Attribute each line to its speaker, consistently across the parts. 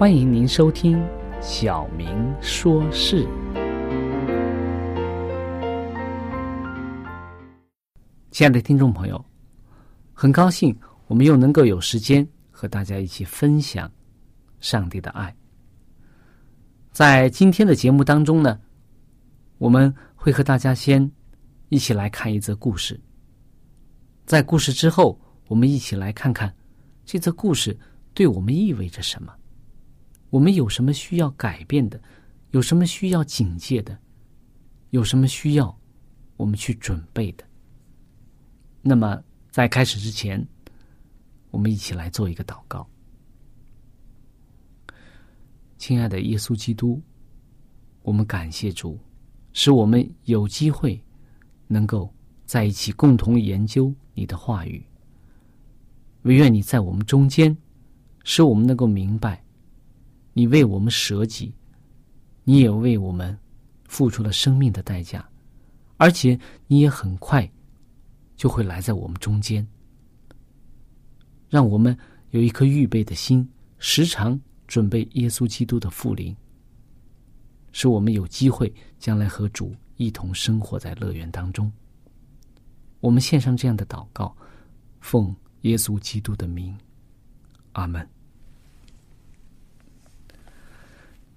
Speaker 1: 欢迎您收听《小明说事》。亲爱的听众朋友，很高兴我们又能够有时间和大家一起分享上帝的爱。在今天的节目当中呢，我们会和大家先一起来看一则故事。在故事之后，我们一起来看看这则故事对我们意味着什么。我们有什么需要改变的？有什么需要警戒的？有什么需要我们去准备的？那么，在开始之前，我们一起来做一个祷告。亲爱的耶稣基督，我们感谢主，使我们有机会能够在一起共同研究你的话语。唯愿你在我们中间，使我们能够明白。你为我们舍己，你也为我们付出了生命的代价，而且你也很快就会来在我们中间，让我们有一颗预备的心，时常准备耶稣基督的复临，使我们有机会将来和主一同生活在乐园当中。我们献上这样的祷告，奉耶稣基督的名，阿门。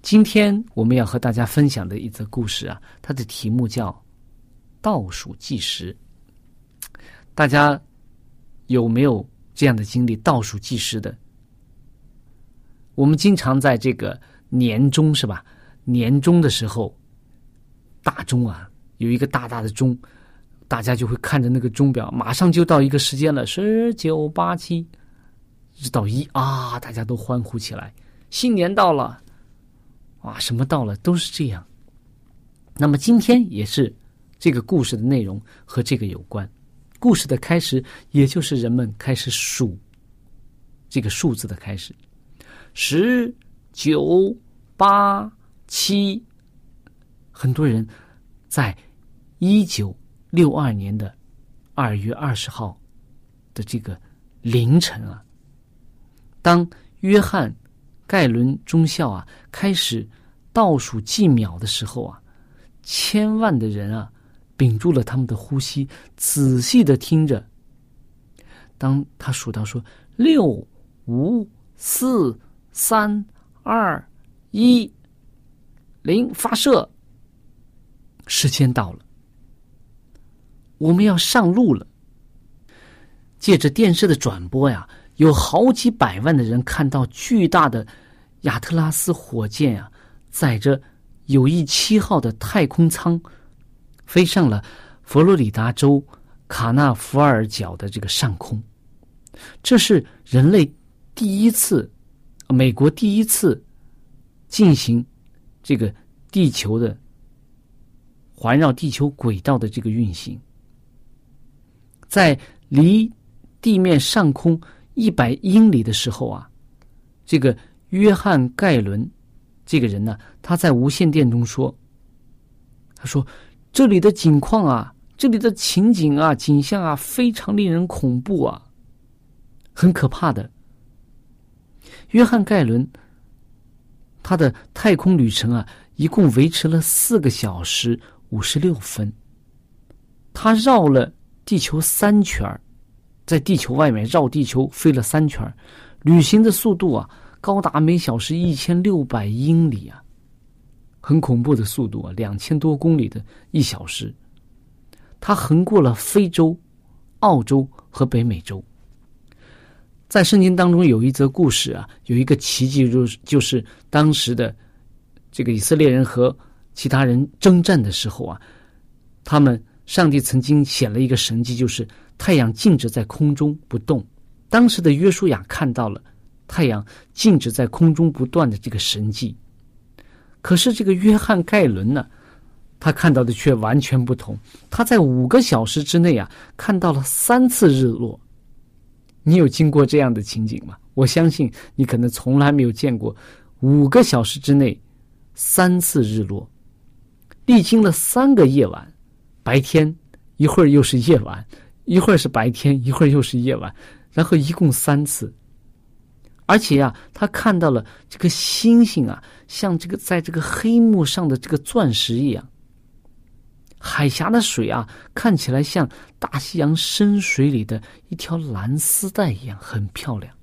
Speaker 1: 今天我们要和大家分享的一则故事啊，它的题目叫《倒数计时》。大家有没有这样的经历？倒数计时的，我们经常在这个年终是吧？年终的时候，大钟啊，有一个大大的钟，大家就会看着那个钟表，马上就到一个时间了，十九八七，直到一啊，大家都欢呼起来，新年到了。啊，什么到了都是这样。那么今天也是这个故事的内容和这个有关。故事的开始，也就是人们开始数这个数字的开始。十九八七，很多人在一九六二年的二月二十号的这个凌晨啊，当约翰。盖伦中校啊，开始倒数计秒的时候啊，千万的人啊，屏住了他们的呼吸，仔细的听着。当他数到说“六五四三二一零”，发射，时间到了，我们要上路了。借着电视的转播呀。有好几百万的人看到巨大的亚特拉斯火箭啊，载着友谊七号的太空舱，飞上了佛罗里达州卡纳福尔角的这个上空。这是人类第一次，美国第一次进行这个地球的环绕地球轨道的这个运行，在离地面上空一百英里的时候啊，这个约翰盖伦这个人呢，他在无线电中说：“他说这里的景况啊，这里的情景啊，景象啊，非常令人恐怖啊。”很可怕的。约翰·盖伦，他的太空旅程啊，一共维持了四个小时五十六分。他绕了地球三圈在地球外面绕地球飞了三圈旅行的速度啊，高达每小时一千六百英里啊，很恐怖的速度啊，两千多公里的一小时。他横过了非洲、澳洲和北美洲。在圣经当中有一则故事啊，有一个奇迹，就是就是当时的这个以色列人和其他人征战的时候啊，他们上帝曾经显了一个神迹，就是太阳静止在空中不动。当时的约书亚看到了太阳静止在空中不断的这个神迹，可是这个约翰盖伦呢，他看到的却完全不同。他在五个小时之内啊，看到了三次日落。你有经过这样的情景吗？我相信你可能从来没有见过五个小时之内三次日落，历经了三个夜晚，白天一会儿又是夜晚，一会儿是白天，一会儿又是夜晚，然后一共三次。而且呀，他看到了这个星星啊，像这个在这个黑幕上的这个钻石一样。海峡的水啊，看起来像大西洋深水里的一条蓝丝带一样，很漂亮。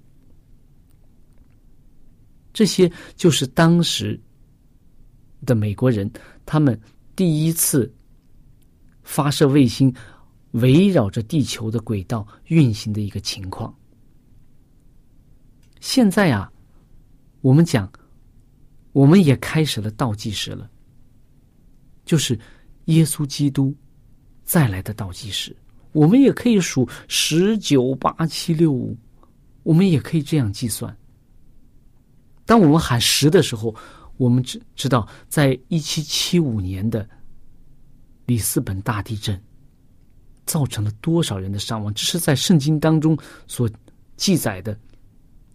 Speaker 1: 这些就是当时的美国人，他们第一次发射卫星，围绕着地球的轨道运行的一个情况。现在啊，我们讲，我们也开始了倒计时了，就是。耶稣基督再来的倒计时，我们也可以数十九八七六五，我们也可以这样计算。当我们喊十的时候，我们知知道，在一七七五年的里斯本大地震造成了多少人的伤亡？这是在圣经当中所记载的，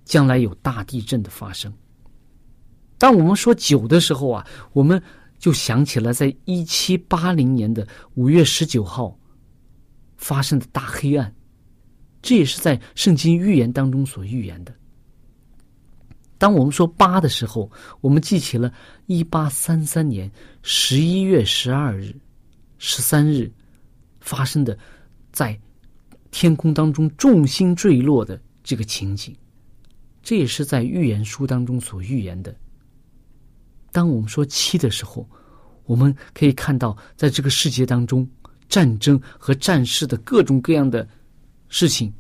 Speaker 1: 将来有大地震的发生。当我们说九的时候啊，我们。就想起了在一七八零年的五月十九号发生的大黑暗，这也是在圣经预言当中所预言的。当我们说八的时候，我们记起了一八三三年十一月十二日、十三日发生的在天空当中众星坠落的这个情景，这也是在预言书当中所预言的。当我们说七的时候，我们可以看到，在这个世界当中，战争和战事的各种各样的事情，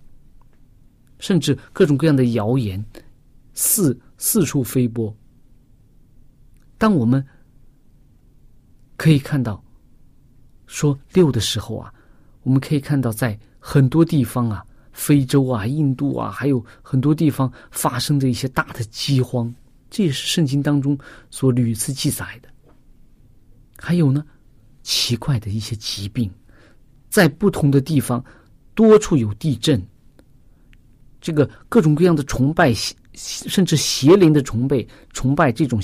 Speaker 1: 甚至各种各样的谣言四四处飞播。当我们可以看到说六的时候啊，我们可以看到在很多地方啊，非洲啊、印度啊，还有很多地方发生着一些大的饥荒。这也是圣经当中所屡次记载的。还有呢，奇怪的一些疾病，在不同的地方，多处有地震。这个各种各样的崇拜，甚至邪灵的崇拜，崇拜这种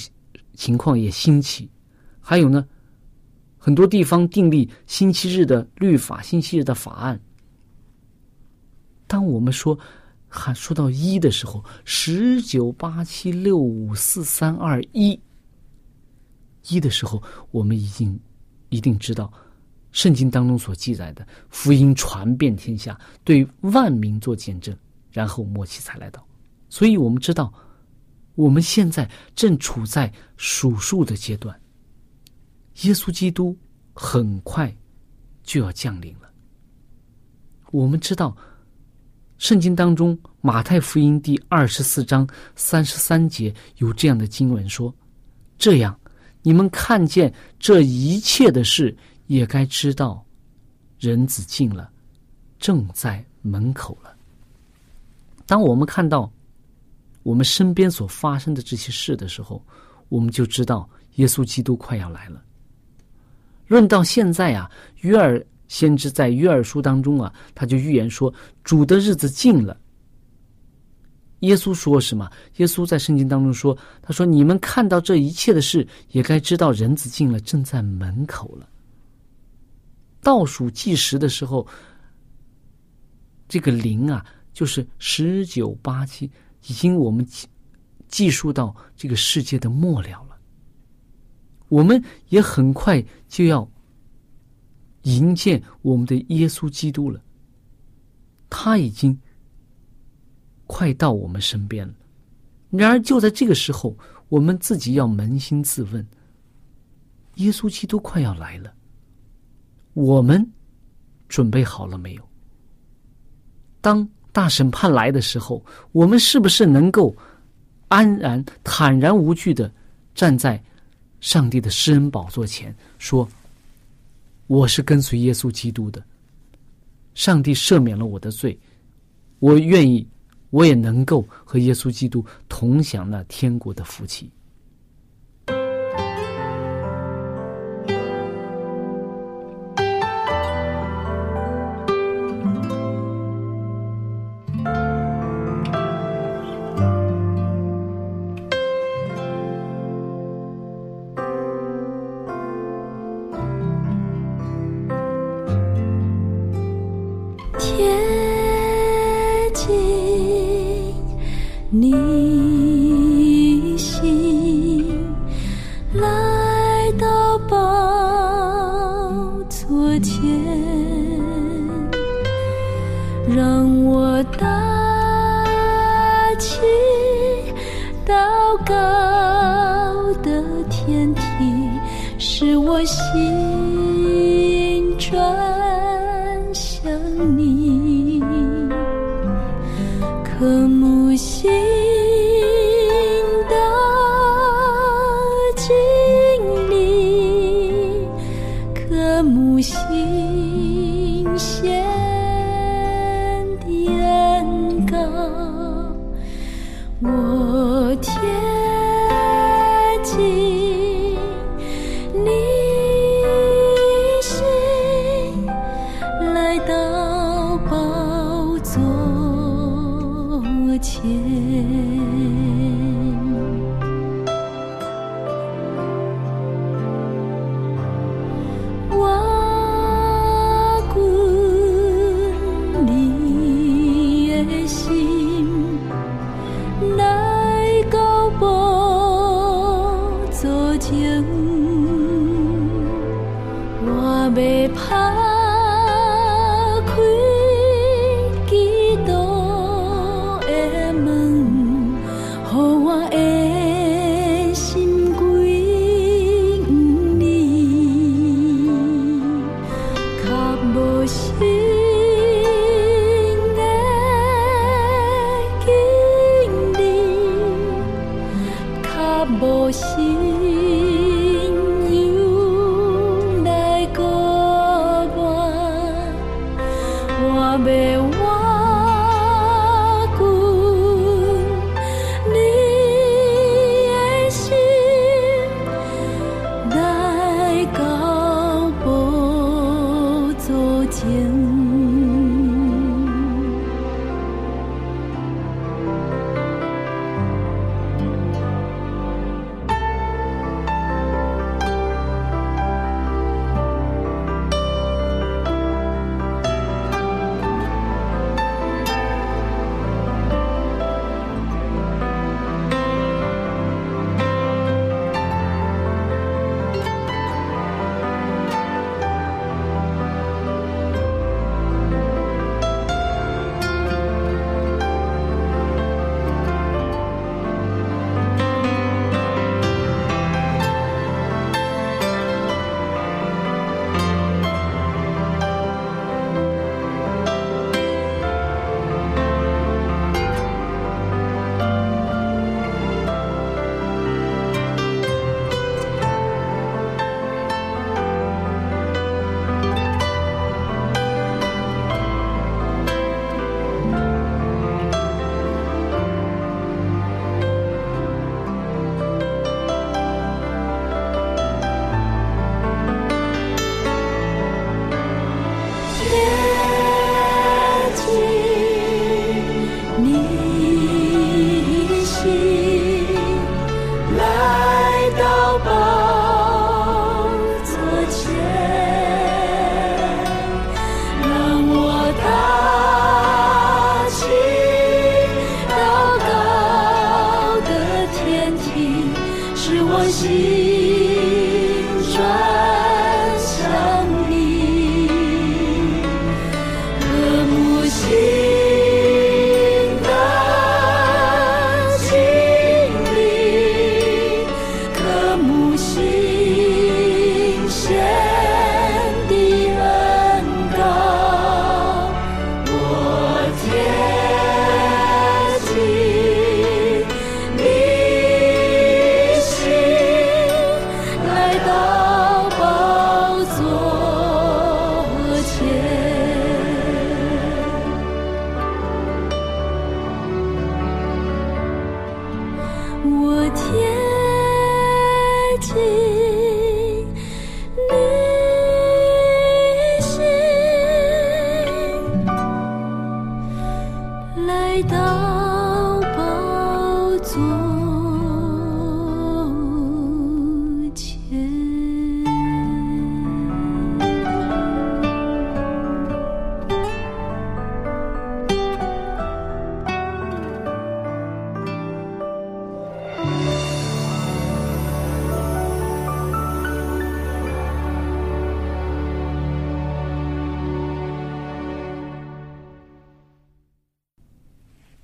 Speaker 1: 情况也兴起。还有呢，很多地方订立星期日的律法，星期日的法案。当我们说。喊说到一的时候，十九八七六五四三二一，一的时候，我们已经一定知道，圣经当中所记载的福音传遍天下，对万民做见证，然后末期才来到。所以我们知道，我们现在正处在数数的阶段，耶稣基督很快就要降临了。我们知道。
Speaker 2: 圣经当中，马太福音第二十四章三十三节有这样的经文说：“这样，你们看见这一切的事，也该知道，人子进了，正在门口了。”当我们看到我们身边所发生的这些事的时候，我们就知道耶稣基督快要来了。论到现在啊，约尔。先知在约珥书当中啊，他就预言说主的日子近了。耶稣说什么？耶稣在圣经当中说：“他说你们看到这一切的事，也该知道人子近了，正在门口了。”倒数计时的时候，这个零啊，就是十九八七，已经我们计计数到这个世界的末了了。我们也很快就要。迎接我们的耶稣基督了，他已经快到我们身边了。然而，就在这个时候，我们自己要扪心自问：耶稣基督快要来了，我们准备好了没有？当大审判来的时候，我们是不是能够安然、坦然无惧的站在上帝的施恩宝座前说？我是跟随耶稣基督的，上帝赦免了我的罪，我愿意，我也能够和耶稣基督同享那天国的福气。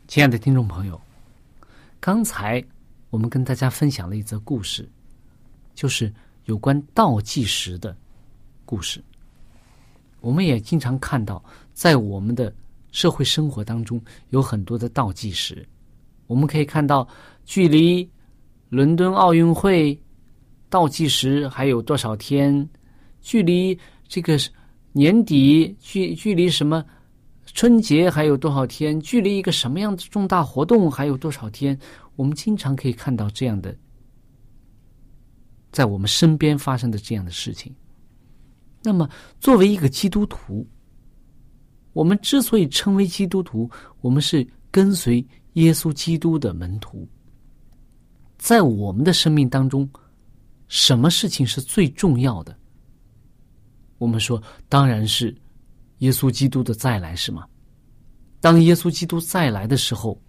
Speaker 1: 亲爱的听众朋友，刚才我们跟大家分享了一则故事，就是有关倒计时的故事。我们也经常看到，在我们的社会生活当中，有很多的倒计时。我们可以看到，距离伦敦奥运会倒计时还有多少天？距离这个年底，距距离什么？春节还有多少天？距离一个什么样的重大活动还有多少天？我们经常可以看到这样的，在我们身边发生的这样的事情。那么，作为一个基督徒，我们之所以称为基督徒，我们是跟随耶稣基督的门徒。在我们的生命当中，什么事情是最重要的？我们说，当然是。耶稣基督的再来是吗？当耶稣基督再来的时候，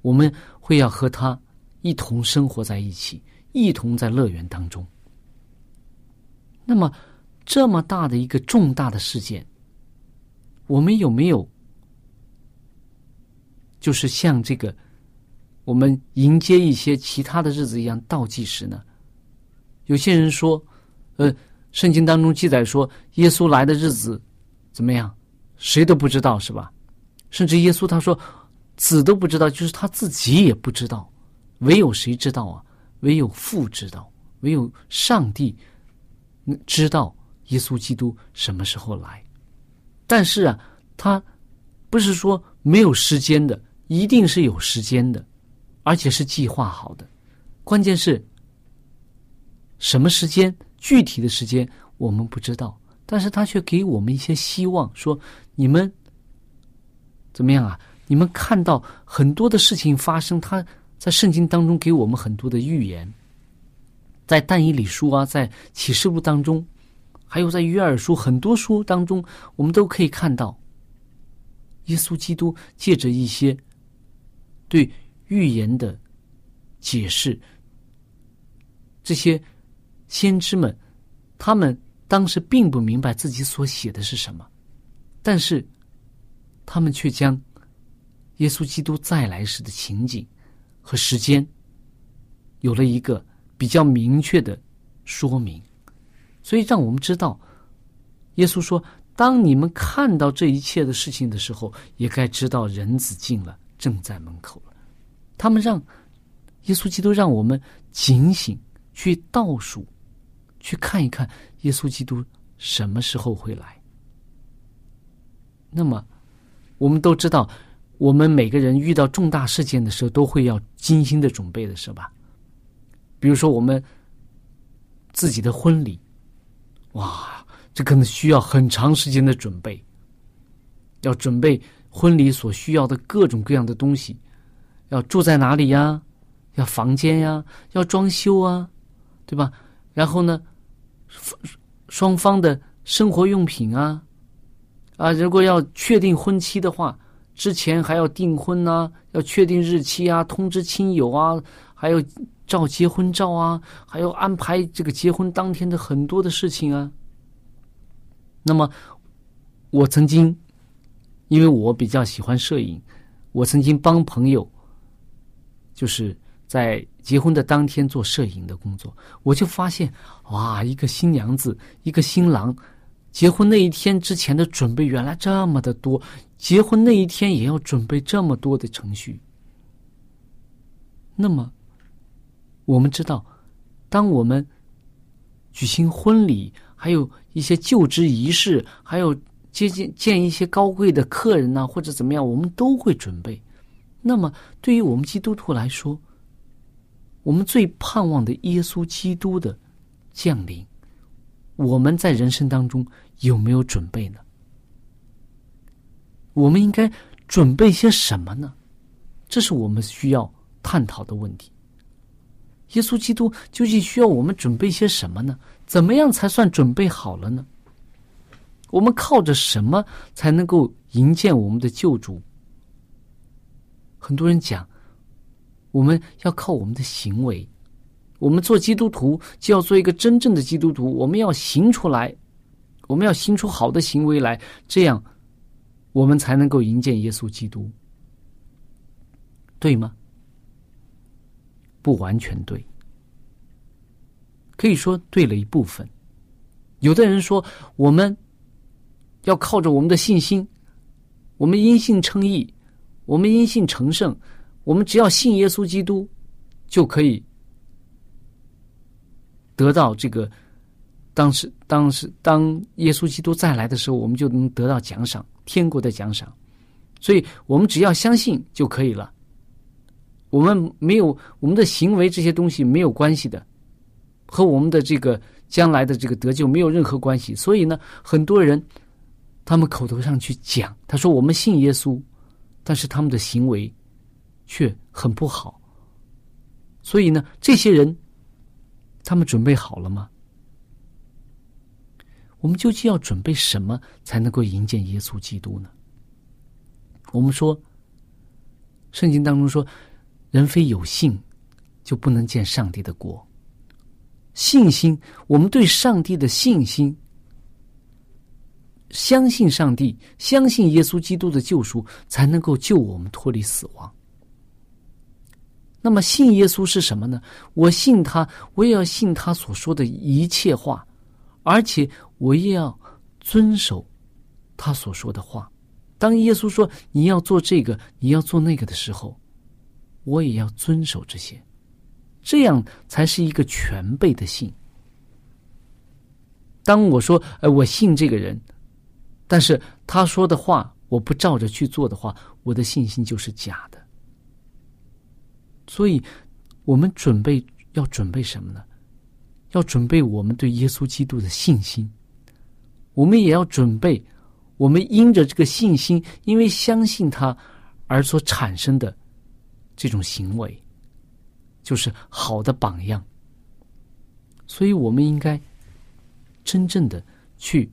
Speaker 1: 我们会要和他一同生活在一起，一同在乐园当中。那么，这么大的一个重大的事件，我们有没有就是像这个我们迎接一些其他的日子一样倒计时呢？有些人说，呃，圣经当中记载说，耶稣来的日子。怎么样？谁都不知道是吧？甚至耶稣他说，子都不知道，就是他自己也不知道。唯有谁知道啊？唯有父知道，唯有上帝知道耶稣基督什么时候来。但是啊，他不是说没有时间的，一定是有时间的，而且是计划好的。关键是什么时间？具体的时间我们不知道。但是他却给我们一些希望，说你们怎么样啊？你们看到很多的事情发生，他在圣经当中给我们很多的预言，在但以理书啊，在启示录当中，还有在约尔书很多书当中，我们都可以看到，耶稣基督借着一些对预言的解释，这些先知们，他们。当时并不明白自己所写的是什么，但是他们却将耶稣基督再来时的情景和时间有了一个比较明确的说明，所以让我们知道，耶稣说：“当你们看到这一切的事情的时候，也该知道人子近了，正在门口了。”他们让耶稣基督让我们警醒，去倒数，去看一看。耶稣基督什么时候会来？那么，我们都知道，我们每个人遇到重大事件的时候，都会要精心的准备的，是吧？比如说，我们自己的婚礼，哇，这可能需要很长时间的准备，要准备婚礼所需要的各种各样的东西，要住在哪里呀？要房间呀？要装修啊？对吧？然后呢？双方的生活用品啊，啊，如果要确定婚期的话，之前还要订婚呐，要确定日期啊，通知亲友啊，还有照结婚照啊，还要安排这个结婚当天的很多的事情啊。那么，我曾经，因为我比较喜欢摄影，我曾经帮朋友，就是在结婚的当天做摄影的工作，我就发现，哇，一个新娘子，一个新郎。结婚那一天之前的准备原来这么的多，结婚那一天也要准备这么多的程序。那么，我们知道，当我们举行婚礼，还有一些就职仪式，还有接见见一些高贵的客人呢，或者怎么样，我们都会准备。那么，对于我们基督徒来说，我们最盼望的耶稣基督的降临。我们在人生当中有没有准备呢？我们应该准备些什么呢？这是我们需要探讨的问题。耶稣基督究竟需要我们准备些什么呢？怎么样才算准备好了呢？我们靠着什么才能够迎接我们的救主？很多人讲，我们要靠我们的行为。我们做基督徒就要做一个真正的基督徒，我们要行出来，我们要行出好的行为来，这样我们才能够迎接耶稣基督，对吗？不完全对，可以说对了一部分。有的人说，我们要靠着我们的信心，我们因信称义，我们因信成圣，我们只要信耶稣基督就可以。得到这个，当时当时当耶稣基督再来的时候，我们就能得到奖赏，天国的奖赏。所以我们只要相信就可以了。我们没有我们的行为这些东西没有关系的，和我们的这个将来的这个得救没有任何关系。所以呢，很多人他们口头上去讲，他说我们信耶稣，但是他们的行为却很不好。所以呢，这些人。他们准备好了吗？我们究竟要准备什么才能够迎接耶稣基督呢？我们说，圣经当中说，人非有信，就不能见上帝的国。信心，我们对上帝的信心，相信上帝，相信耶稣基督的救赎，才能够救我们脱离死亡。那么信耶稣是什么呢？我信他，我也要信他所说的一切话，而且我也要遵守他所说的话。当耶稣说你要做这个，你要做那个的时候，我也要遵守这些，这样才是一个全备的信。当我说“哎，我信这个人”，但是他说的话我不照着去做的话，我的信心就是假的。所以，我们准备要准备什么呢？要准备我们对耶稣基督的信心。我们也要准备，我们因着这个信心，因为相信他而所产生的这种行为，就是好的榜样。所以，我们应该真正的去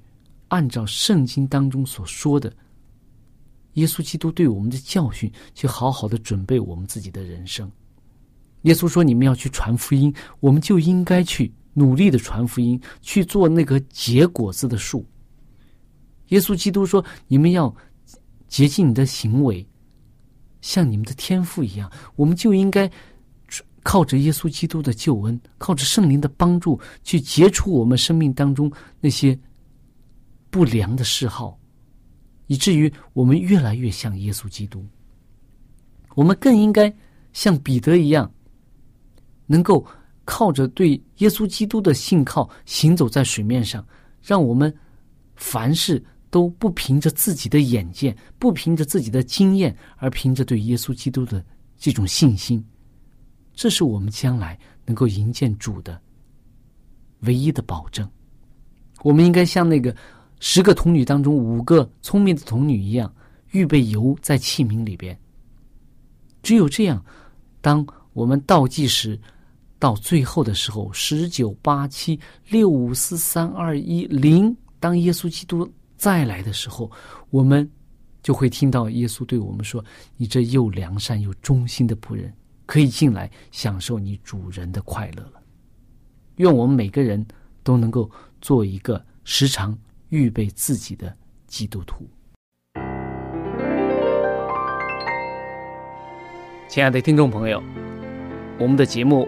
Speaker 1: 按照圣经当中所说的耶稣基督对我们的教训，去好好的准备我们自己的人生。耶稣说：“你们要去传福音，我们就应该去努力的传福音，去做那个结果子的树。”耶稣基督说：“你们要洁净你的行为，像你们的天赋一样。”我们就应该靠着耶稣基督的救恩，靠着圣灵的帮助，去结出我们生命当中那些不良的嗜好，以至于我们越来越像耶稣基督。我们更应该像彼得一样。能够靠着对耶稣基督的信靠行走在水面上，让我们凡事都不凭着自己的眼见，不凭着自己的经验，而凭着对耶稣基督的这种信心，这是我们将来能够迎见主的唯一的保证。我们应该像那个十个童女当中五个聪明的童女一样，预备油在器皿里边。只有这样，当我们倒计时。到最后的时候，十九八七六五四三二一零，当耶稣基督再来的时候，我们就会听到耶稣对我们说：“你这又良善又忠心的仆人，可以进来享受你主人的快乐了。愿我们每个人都能够做一个时常预备自己的基督徒。亲爱的听众朋友，我们的节目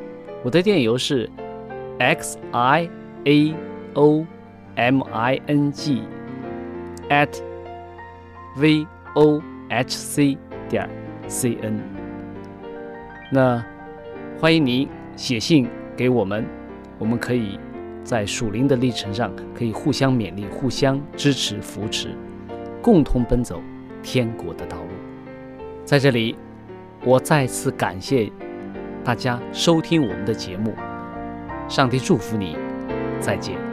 Speaker 1: 我的电邮是 x i a o m i n g at v o h c 点 c n。那欢迎您写信给我们，我们可以在属灵的历程上可以互相勉励、互相支持、扶持，共同奔走天国的道路。在这里，我再次感谢大家收听我们的节目，上帝祝福你，再见。